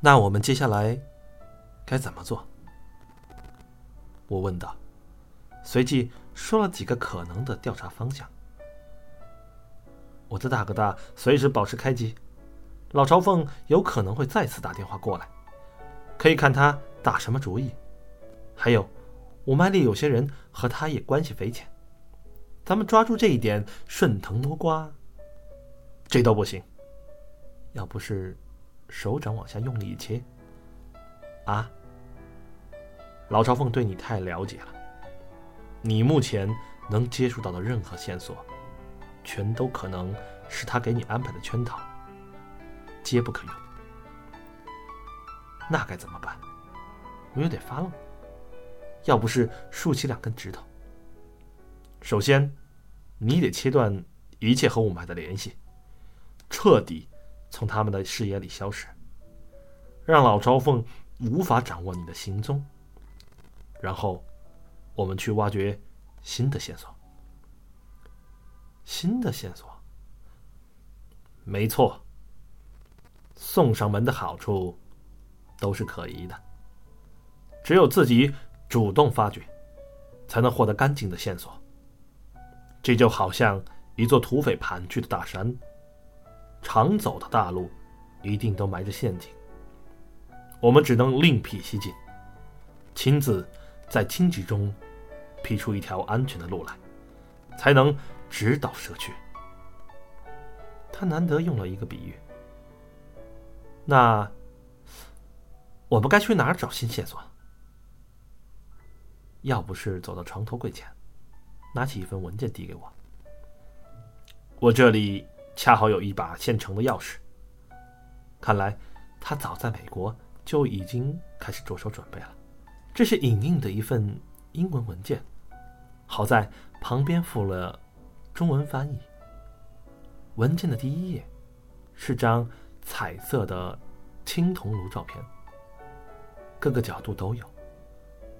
那我们接下来该怎么做？我问道，随即说了几个可能的调查方向。我的大哥大随时保持开机，老朝奉有可能会再次打电话过来，可以看他打什么主意。还有，五麦里有些人和他也关系匪浅，咱们抓住这一点，顺藤摸瓜。这都不行，要不是手掌往下用力一切，啊？老朝奉对你太了解了，你目前能接触到的任何线索，全都可能是他给你安排的圈套，皆不可用。那该怎么办？我有点发愣。要不是竖起两根指头。首先，你得切断一切和雾霾的联系，彻底从他们的视野里消失，让老朝奉无法掌握你的行踪。然后，我们去挖掘新的线索。新的线索？没错。送上门的好处都是可疑的，只有自己。主动发掘，才能获得干净的线索。这就好像一座土匪盘踞的大山，常走的大路一定都埋着陷阱。我们只能另辟蹊径，亲自在荆棘中辟出一条安全的路来，才能直捣蛇穴。他难得用了一个比喻。那我们该去哪儿找新线索？要不是走到床头柜前，拿起一份文件递给我，我这里恰好有一把现成的钥匙。看来他早在美国就已经开始着手准备了。这是影印的一份英文文件，好在旁边附了中文翻译。文件的第一页是张彩色的青铜炉照片，各个角度都有，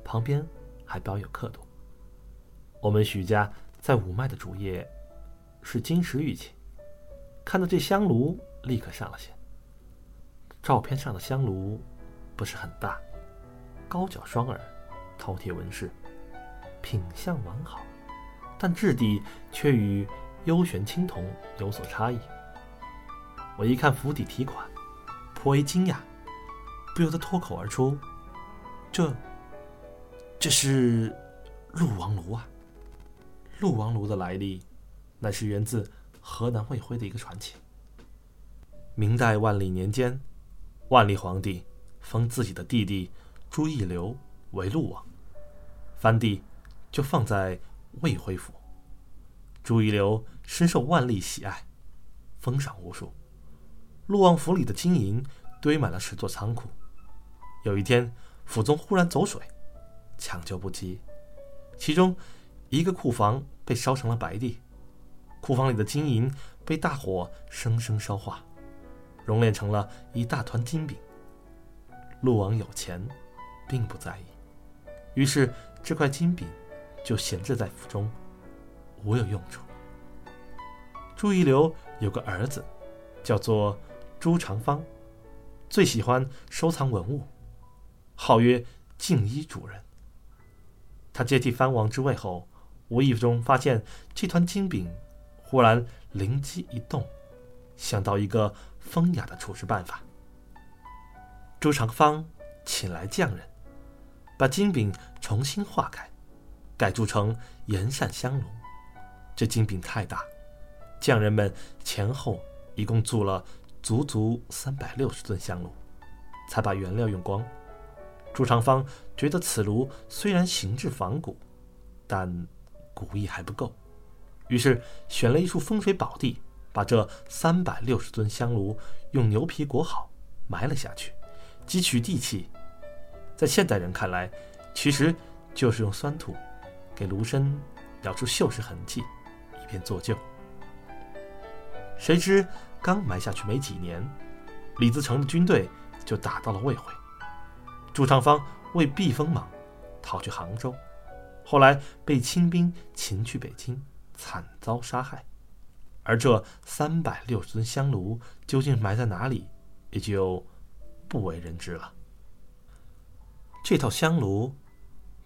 旁边。还标有刻度。我们许家在五脉的主业是金石玉器，看到这香炉，立刻上了线。照片上的香炉不是很大，高脚双耳，饕餮纹饰，品相完好，但质地却与幽玄青铜有所差异。我一看府邸题款，颇为惊讶，不由得脱口而出：“这……”这是鹿王炉啊！鹿王炉的来历，乃是源自河南魏辉的一个传奇。明代万历年间，万历皇帝封自己的弟弟朱义流为陆王，藩地就放在魏辉府。朱义流深受万历喜爱，封赏无数。陆王府里的金银堆满了十座仓库。有一天，府中忽然走水。抢救不及，其中一个库房被烧成了白地，库房里的金银被大火生生烧化，熔炼成了一大团金饼。陆王有钱，并不在意，于是这块金饼就闲置在府中，无有用处。朱一流有个儿子，叫做朱长方，最喜欢收藏文物，号曰静一主人。他接替藩王之位后，无意中发现这团金饼，忽然灵机一动，想到一个风雅的处置办法。朱长方请来匠人，把金饼重新化开，改铸成盐扇香炉。这金饼太大，匠人们前后一共铸了足足三百六十吨香炉，才把原料用光。朱长方觉得此炉虽然形制仿古，但古意还不够，于是选了一处风水宝地，把这三百六十尊香炉用牛皮裹好，埋了下去，汲取地气。在现代人看来，其实就是用酸土给炉身咬出锈蚀痕迹，以便做旧。谁知刚埋下去没几年，李自成的军队就打到了魏会。朱昌方为避锋芒，逃去杭州，后来被清兵擒去北京，惨遭杀害。而这三百六十吨香炉究竟埋在哪里，也就不为人知了。这套香炉，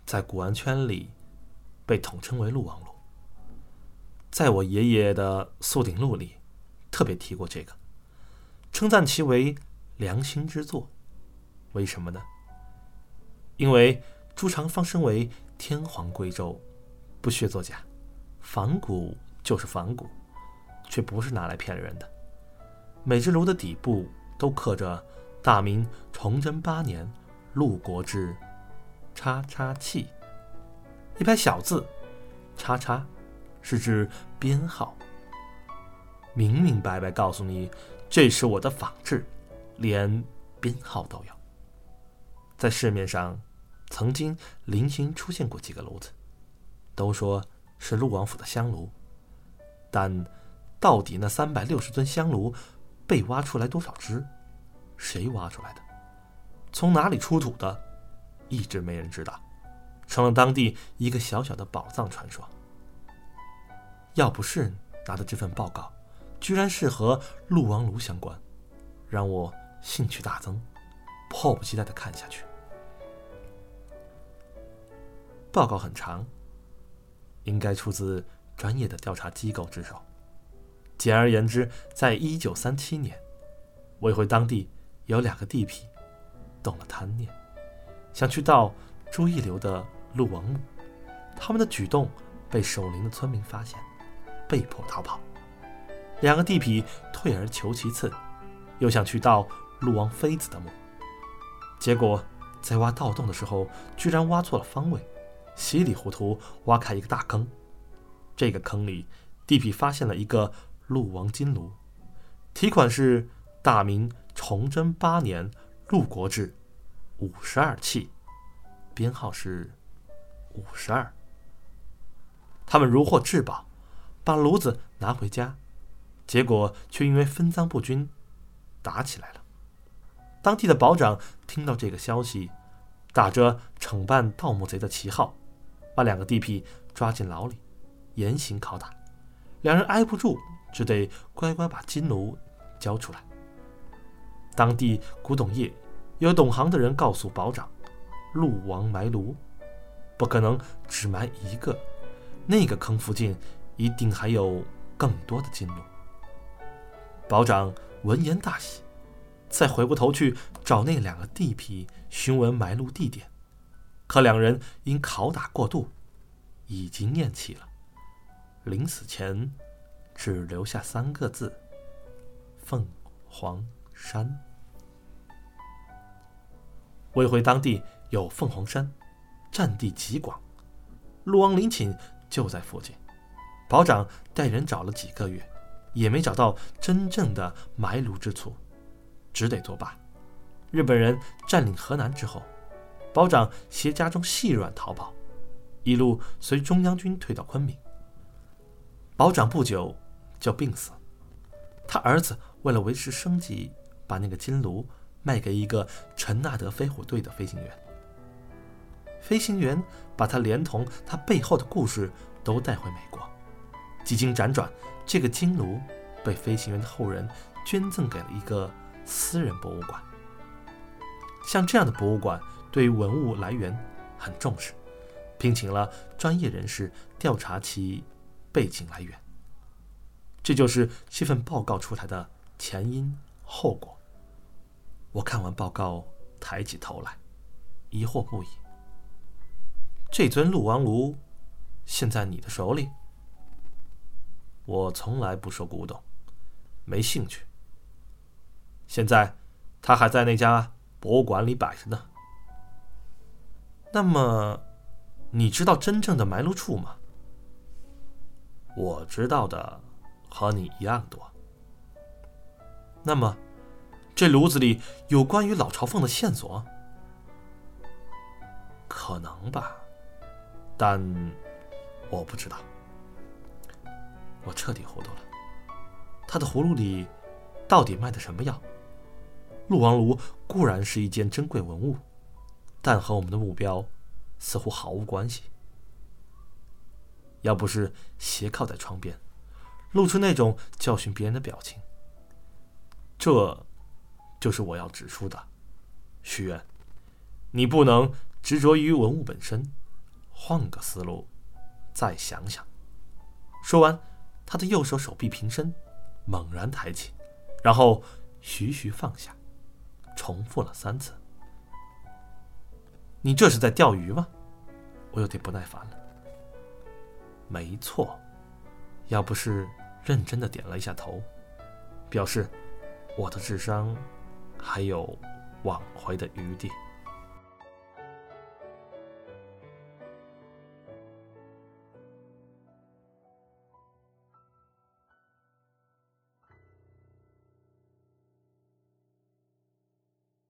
在古玩圈里被统称为鹿王炉。在我爷爷的《素鼎录》里，特别提过这个，称赞其为良心之作。为什么呢？因为朱长方身为天皇贵胄，不屑作假，仿古就是仿古，却不是拿来骗人的。每只炉的底部都刻着大明崇祯八年陆国志叉叉器，一排小字，叉叉。是指编号，明明白白告诉你，这是我的仿制，连编号都有。在市面上，曾经零星出现过几个炉子，都说是陆王府的香炉，但到底那三百六十尊香炉被挖出来多少只，谁挖出来的，从哪里出土的，一直没人知道，成了当地一个小小的宝藏传说。要不是拿的这份报告，居然是和陆王炉相关，让我兴趣大增，迫不及待的看下去。报告很长，应该出自专业的调查机构之手。简而言之，在一九三七年，我回当地有两个地痞动了贪念，想去盗朱一流的鹿王墓，他们的举动被守灵的村民发现。被迫逃跑，两个地痞退而求其次，又想去盗鹿王妃子的墓，结果在挖盗洞的时候，居然挖错了方位，稀里糊涂挖开一个大坑。这个坑里，地痞发现了一个陆王金炉，题款是大明崇祯八年陆国志五十二器，编号是五十二。他们如获至宝。把炉子拿回家，结果却因为分赃不均，打起来了。当地的保长听到这个消息，打着惩办盗墓贼的旗号，把两个地痞抓进牢里，严刑拷打。两人挨不住，只得乖乖把金炉交出来。当地古董业有懂行的人告诉保长，陆王埋炉，不可能只埋一个，那个坑附近。一定还有更多的金炉。保长闻言大喜，再回过头去找那两个地痞询问埋路地点，可两人因拷打过度，已经咽气了，临死前只留下三个字：凤凰山。魏回当地有凤凰山，占地极广，陆王陵寝就在附近。保长带人找了几个月，也没找到真正的埋炉之处，只得作罢。日本人占领河南之后，保长携家中细软逃跑，一路随中央军退到昆明。保长不久就病死，他儿子为了维持生计，把那个金炉卖给一个陈纳德飞虎队的飞行员。飞行员把他连同他背后的故事都带回美国。几经辗转，这个金炉被飞行员的后人捐赠给了一个私人博物馆。像这样的博物馆对文物来源很重视，聘请了专业人士调查其背景来源。这就是这份报告出台的前因后果。我看完报告，抬起头来，疑惑不已。这尊鹿王炉现在你的手里？我从来不收古董，没兴趣。现在，它还在那家博物馆里摆着呢。那么，你知道真正的埋炉处吗？我知道的和你一样多。那么，这炉子里有关于老朝奉的线索？可能吧，但我不知道。我彻底糊涂了，他的葫芦里到底卖的什么药？陆王炉固然是一件珍贵文物，但和我们的目标似乎毫无关系。要不是斜靠在窗边，露出那种教训别人的表情，这就是我要指出的许愿，你不能执着于文物本身，换个思路，再想想。说完，他的右手手臂平伸，猛然抬起，然后徐徐放下，重复了三次。你这是在钓鱼吗？我有点不耐烦了。没错，要不是认真的点了一下头，表示我的智商还有挽回的余地。